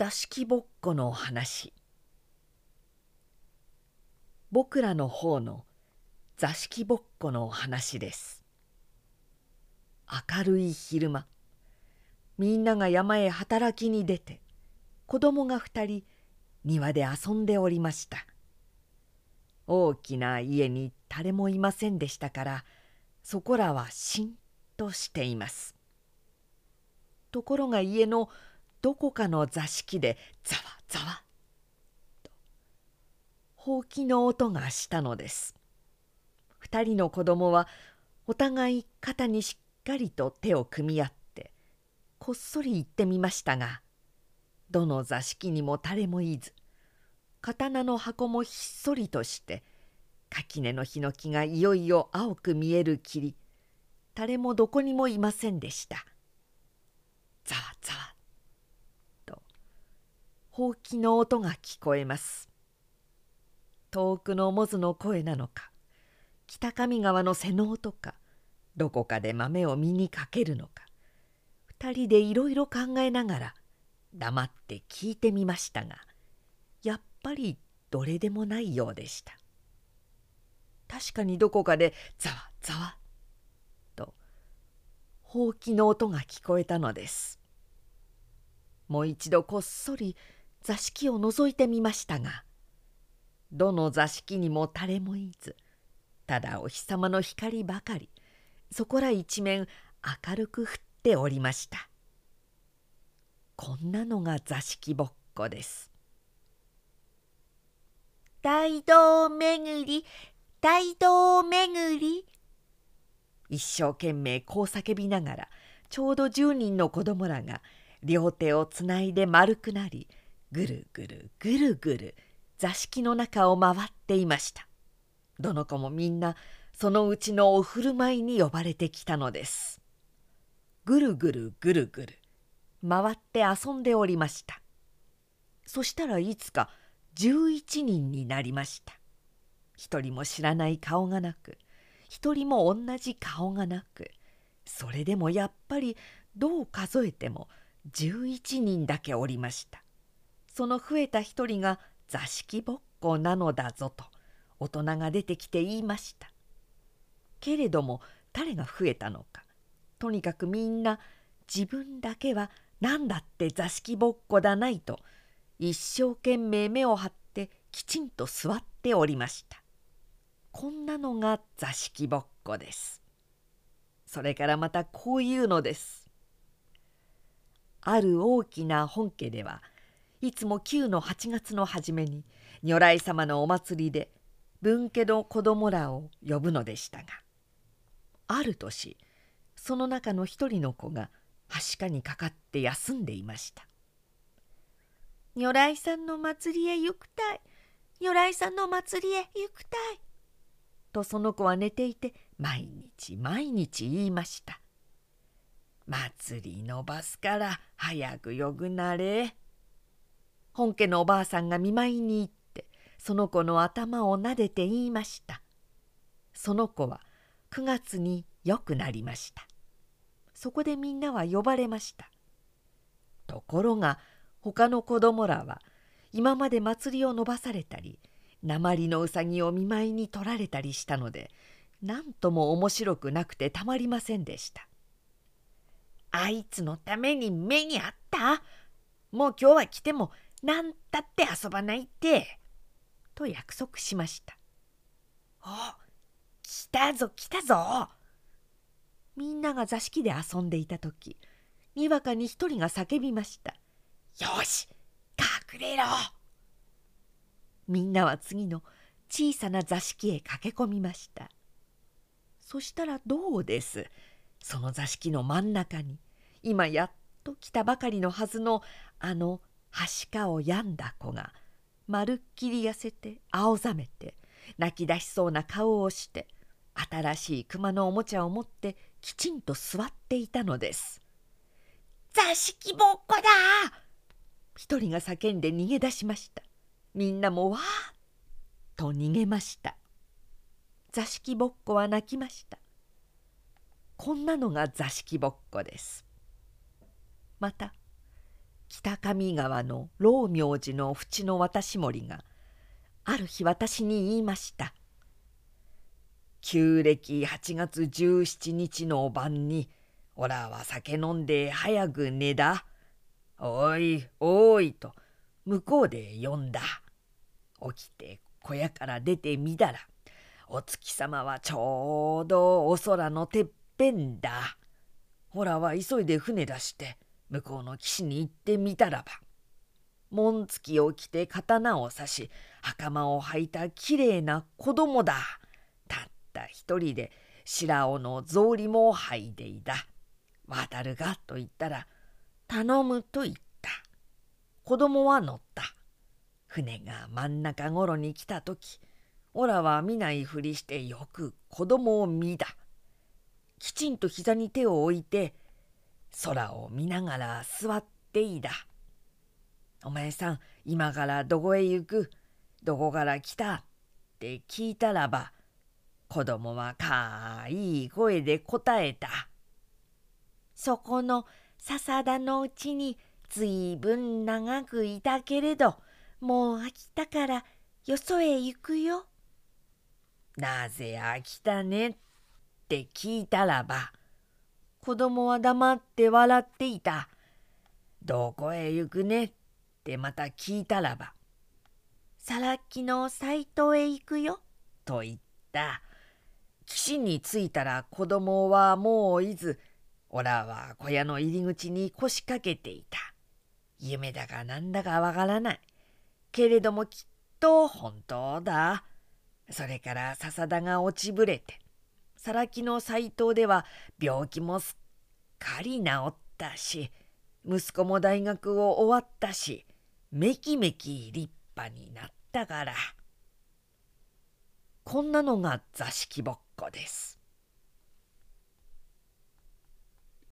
座敷ぼっこの話。僕らの方の座敷ぼっこの話です。明るい昼間みんなが山へ働きに出て子供が二人庭で遊んでおりました。大きな家に誰もいませんでしたからそこらはしんとしています。ところが家のどこかの座敷でざわざわとほうきの音がしたのです。二人の子供はお互い肩にしっかりと手を組み合ってこっそり行ってみましたがどの座敷にも誰もいず刀の箱もひっそりとして垣根のヒノキがいよいよ青く見える霧誰もどこにもいませんでした。ざわざわほうきの音が聞こえます。遠くのモズの声なのか北上川の瀬の音かどこかで豆を身にかけるのか二人でいろいろ考えながら黙って聞いてみましたがやっぱりどれでもないようでした。確かにどこかでざわざわとほうきの音が聞こえたのです。もう一度こっそり座敷を覗いてみましたがどの座敷にも誰もいずただお日様の光ばかりそこら一面明るく降っておりました。こんなのが座敷ぼっこです。大道巡り大道巡り。一生懸命こう叫びながらちょうど10人の子供らが両手をつないで丸くなりぐるぐるぐるぐる座敷の中を回っていました。どの子もみんなそのうちのお振る舞いに呼ばれてきたのです。ぐるぐるぐるぐる回って遊んでおりました。そしたらいつか11人になりました。一人も知らない顔がなく一人も同じ顔がなくそれでもやっぱりどう数えても11人だけおりました。その増えた一人が座敷ぼっこなのだぞと大人が出てきて言いました。けれども誰が増えたのかとにかくみんな自分だけは何だって座敷ぼっこだないと一生懸命目を張ってきちんと座っておりました。こんなのが座敷ぼっこです。それからまたこういうのです。ある大きな本家ではいつも旧の8月の初めに如来様のお祭りで分家の子供らを呼ぶのでしたがある年その中の一人の子がはしかにかかって休んでいました「如来さんの祭りへ行くたい如来さんの祭りへ行くたい」とその子は寝ていて毎日毎日言いました「祭りのばすから早くよぐなれ」本家のおばあさんが見舞いに行ってその子の頭を撫でて言いました。その子は9月によくなりました。そこでみんなは呼ばれました。ところが他の子供らは今まで祭りを伸ばされたり鉛のうさぎを見舞いに取られたりしたので何とも面白くなくてたまりませんでしたあいつのために目にあった？もう今日は来てもなんたって遊ばないって。と約束しました。お来たぞ来たぞみんなが座敷で遊んでいた時にわかに一人が叫びました。よし隠れろみんなは次の小さな座敷へ駆け込みました。そしたらどうです？その座敷の真ん中に今やっと来たばかりのはずのあのはしかを病んだ子がまるっきり痩せて青ざめて泣き出しそうな顔をして新しい熊のおもちゃを持ってきちんと座っていたのです。座敷ぼっこだ一人が叫んで逃げ出しました。みんなもわーっと逃げました。座敷ぼっこは泣きました。こんなのが座敷ぼっこです。また北上川の老明寺の淵の渡し森がある日私に言いました「旧暦8月17日の晩におらは酒飲んで早く寝だ。おいおい」と向こうで呼んだ。起きて小屋から出てみたらお月様はちょうどお空のてっぺんだ。ほらは急いで船出して向こうの岸に行ってみたらば紋付きを着て刀を刺し袴を履いたきれいな子供だ。たった一人で白尾の草履も履いでいだ。渡るがと言ったら頼むと言った。子供は乗った。船が真ん中ごろに来た時オラは見ないふりしてよく子供を見だ。きちんと膝に手を置いて空を見ながら座っていだ。お前さん今からどこへ行く？どこから来た？って聞いたらば子供はかいい声で答えた。そこの笹田のうちにずいぶん長くいたけれどもう飽きたからよそへ行くよ。なぜ飽きたね？って聞いたらば子供は黙って笑っていた。どこへ行くね？ってまた聞いたらばさらっきの斎藤へ行くよと言った。岸に着いたら子供はもういずおらは小屋の入り口に腰掛けていた。夢だかなんだかわからない。けれどもきっと本当だ。それから笹田が落ちぶれて、さらきの斎藤では病気もすっかり治ったし、息子も大学を終わったし、めきめき立派になったから。こんなのが座敷ぼっこです。